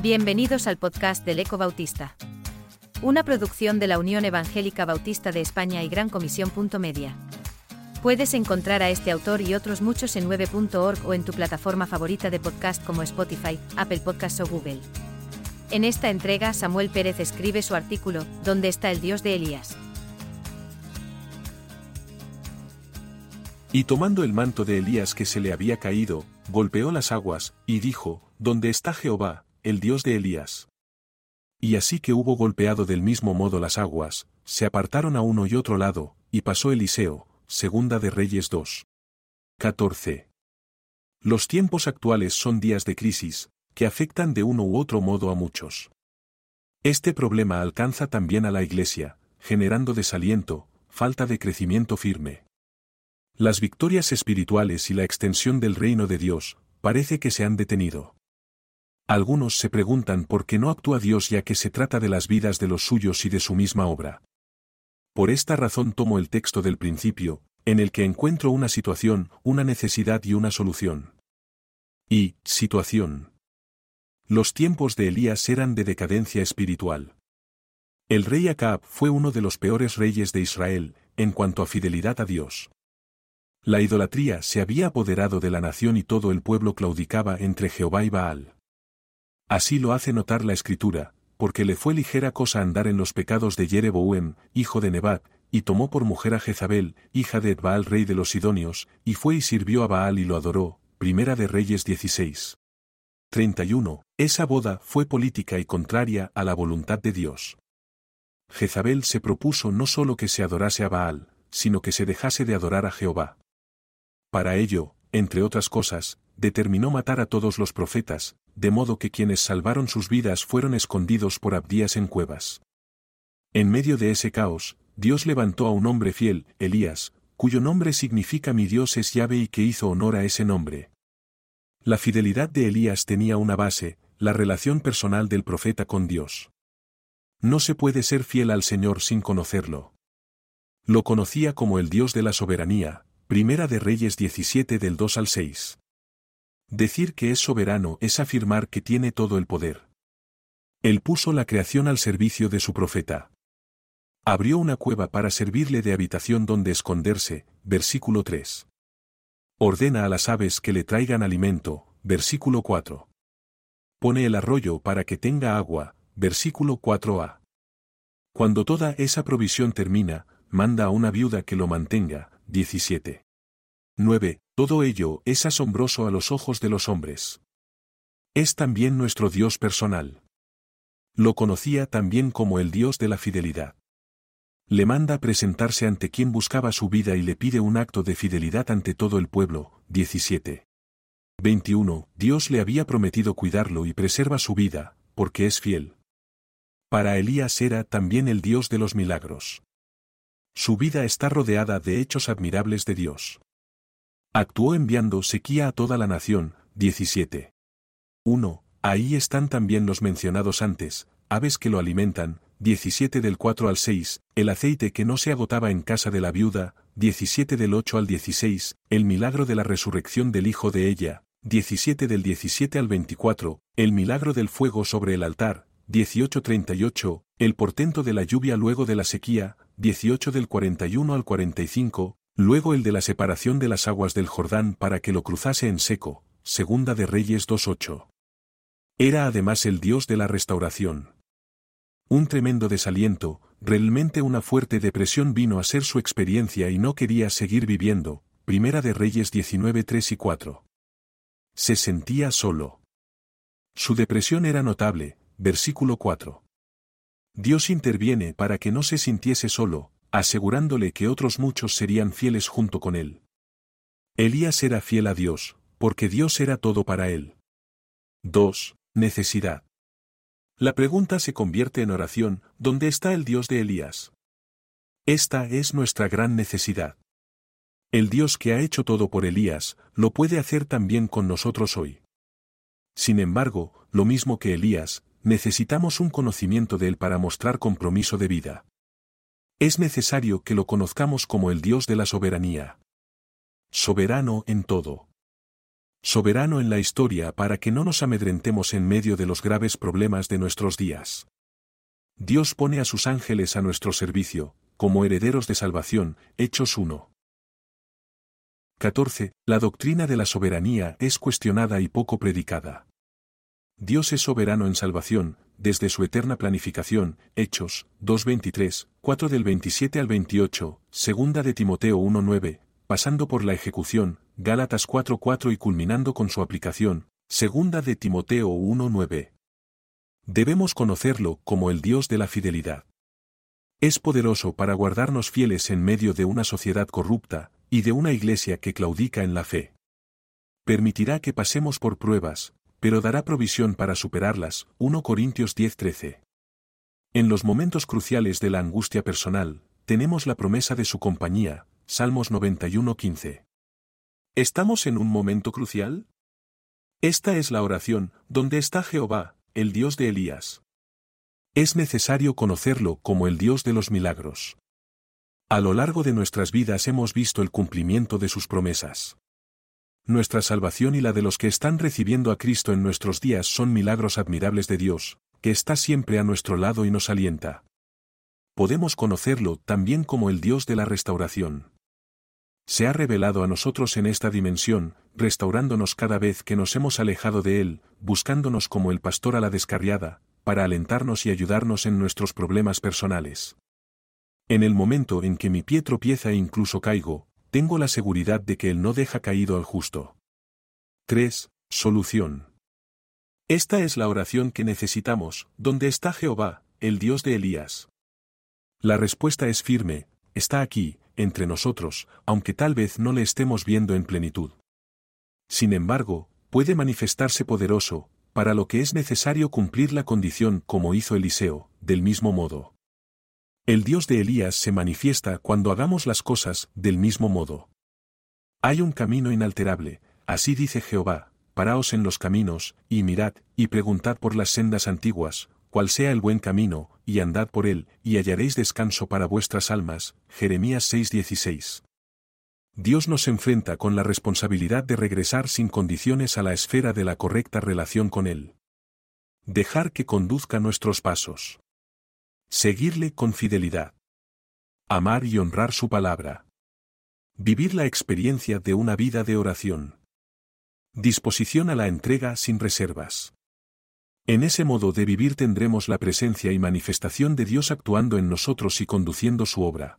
Bienvenidos al podcast del Eco Bautista. Una producción de la Unión Evangélica Bautista de España y Gran Comisión. Media. Puedes encontrar a este autor y otros muchos en 9.org o en tu plataforma favorita de podcast como Spotify, Apple Podcasts o Google. En esta entrega, Samuel Pérez escribe su artículo, ¿Dónde está el Dios de Elías? Y tomando el manto de Elías que se le había caído, golpeó las aguas, y dijo, ¿Dónde está Jehová, el Dios de Elías? Y así que hubo golpeado del mismo modo las aguas, se apartaron a uno y otro lado, y pasó Eliseo, segunda de Reyes 2. 14. Los tiempos actuales son días de crisis, que afectan de uno u otro modo a muchos. Este problema alcanza también a la Iglesia, generando desaliento, falta de crecimiento firme. Las victorias espirituales y la extensión del reino de Dios, parece que se han detenido. Algunos se preguntan por qué no actúa Dios ya que se trata de las vidas de los suyos y de su misma obra. Por esta razón tomo el texto del principio, en el que encuentro una situación, una necesidad y una solución. Y, situación. Los tiempos de Elías eran de decadencia espiritual. El rey Acab fue uno de los peores reyes de Israel, en cuanto a fidelidad a Dios. La idolatría se había apoderado de la nación y todo el pueblo claudicaba entre Jehová y Baal. Así lo hace notar la escritura, porque le fue ligera cosa andar en los pecados de Jereboam, hijo de Nebat, y tomó por mujer a Jezabel, hija de Baal rey de los Sidonios, y fue y sirvió a Baal y lo adoró. Primera de Reyes 16. 31. Esa boda fue política y contraria a la voluntad de Dios. Jezabel se propuso no solo que se adorase a Baal, sino que se dejase de adorar a Jehová. Para ello, entre otras cosas, determinó matar a todos los profetas, de modo que quienes salvaron sus vidas fueron escondidos por Abdías en cuevas. En medio de ese caos, Dios levantó a un hombre fiel, Elías, cuyo nombre significa mi Dios es llave y que hizo honor a ese nombre. La fidelidad de Elías tenía una base, la relación personal del profeta con Dios. No se puede ser fiel al Señor sin conocerlo. Lo conocía como el Dios de la soberanía, Primera de Reyes 17 del 2 al 6. Decir que es soberano es afirmar que tiene todo el poder. Él puso la creación al servicio de su profeta. Abrió una cueva para servirle de habitación donde esconderse, versículo 3. Ordena a las aves que le traigan alimento, versículo 4. Pone el arroyo para que tenga agua, versículo 4a. Cuando toda esa provisión termina, manda a una viuda que lo mantenga, 17. 9. Todo ello es asombroso a los ojos de los hombres. Es también nuestro Dios personal. Lo conocía también como el Dios de la fidelidad. Le manda presentarse ante quien buscaba su vida y le pide un acto de fidelidad ante todo el pueblo. 17. 21. Dios le había prometido cuidarlo y preserva su vida, porque es fiel. Para Elías era también el Dios de los milagros. Su vida está rodeada de hechos admirables de Dios. Actuó enviando sequía a toda la nación. 17. 1. Ahí están también los mencionados antes, aves que lo alimentan. 17 del 4 al 6, el aceite que no se agotaba en casa de la viuda. 17 del 8 al 16, el milagro de la resurrección del hijo de ella. 17 del 17 al 24, el milagro del fuego sobre el altar. 1838, el portento de la lluvia luego de la sequía, 18 del 41 al 45, luego el de la separación de las aguas del Jordán para que lo cruzase en seco, segunda de Reyes 2.8. Era además el Dios de la restauración. Un tremendo desaliento, realmente una fuerte depresión vino a ser su experiencia y no quería seguir viviendo, primera de Reyes 19.3 y 4. Se sentía solo. Su depresión era notable, versículo 4. Dios interviene para que no se sintiese solo, asegurándole que otros muchos serían fieles junto con él. Elías era fiel a Dios, porque Dios era todo para él. 2. Necesidad. La pregunta se convierte en oración, ¿dónde está el Dios de Elías? Esta es nuestra gran necesidad. El Dios que ha hecho todo por Elías, lo puede hacer también con nosotros hoy. Sin embargo, lo mismo que Elías, necesitamos un conocimiento de Él para mostrar compromiso de vida. Es necesario que lo conozcamos como el Dios de la soberanía. Soberano en todo. Soberano en la historia para que no nos amedrentemos en medio de los graves problemas de nuestros días. Dios pone a sus ángeles a nuestro servicio, como herederos de salvación, Hechos 1. 14. La doctrina de la soberanía es cuestionada y poco predicada. Dios es soberano en salvación, desde su eterna planificación, Hechos 2.23, 4 del 27 al 28, segunda de Timoteo 1.9, pasando por la ejecución, Gálatas 4.4 y culminando con su aplicación, segunda de Timoteo 1.9. Debemos conocerlo como el Dios de la fidelidad. Es poderoso para guardarnos fieles en medio de una sociedad corrupta, y de una iglesia que claudica en la fe. Permitirá que pasemos por pruebas, pero dará provisión para superarlas. 1 Corintios 10:13. En los momentos cruciales de la angustia personal, tenemos la promesa de su compañía. Salmos 91:15. ¿Estamos en un momento crucial? Esta es la oración, donde está Jehová, el Dios de Elías. Es necesario conocerlo como el Dios de los milagros. A lo largo de nuestras vidas hemos visto el cumplimiento de sus promesas. Nuestra salvación y la de los que están recibiendo a Cristo en nuestros días son milagros admirables de Dios, que está siempre a nuestro lado y nos alienta. Podemos conocerlo también como el Dios de la restauración. Se ha revelado a nosotros en esta dimensión, restaurándonos cada vez que nos hemos alejado de Él, buscándonos como el pastor a la descarriada, para alentarnos y ayudarnos en nuestros problemas personales. En el momento en que mi pie tropieza e incluso caigo, tengo la seguridad de que Él no deja caído al justo. 3. Solución. Esta es la oración que necesitamos, ¿dónde está Jehová, el Dios de Elías? La respuesta es firme, está aquí, entre nosotros, aunque tal vez no le estemos viendo en plenitud. Sin embargo, puede manifestarse poderoso, para lo que es necesario cumplir la condición como hizo Eliseo, del mismo modo. El Dios de Elías se manifiesta cuando hagamos las cosas del mismo modo. Hay un camino inalterable, así dice Jehová, paraos en los caminos, y mirad, y preguntad por las sendas antiguas, cuál sea el buen camino, y andad por él, y hallaréis descanso para vuestras almas. Jeremías 6:16. Dios nos enfrenta con la responsabilidad de regresar sin condiciones a la esfera de la correcta relación con Él. Dejar que conduzca nuestros pasos. Seguirle con fidelidad. Amar y honrar su palabra. Vivir la experiencia de una vida de oración. Disposición a la entrega sin reservas. En ese modo de vivir tendremos la presencia y manifestación de Dios actuando en nosotros y conduciendo su obra.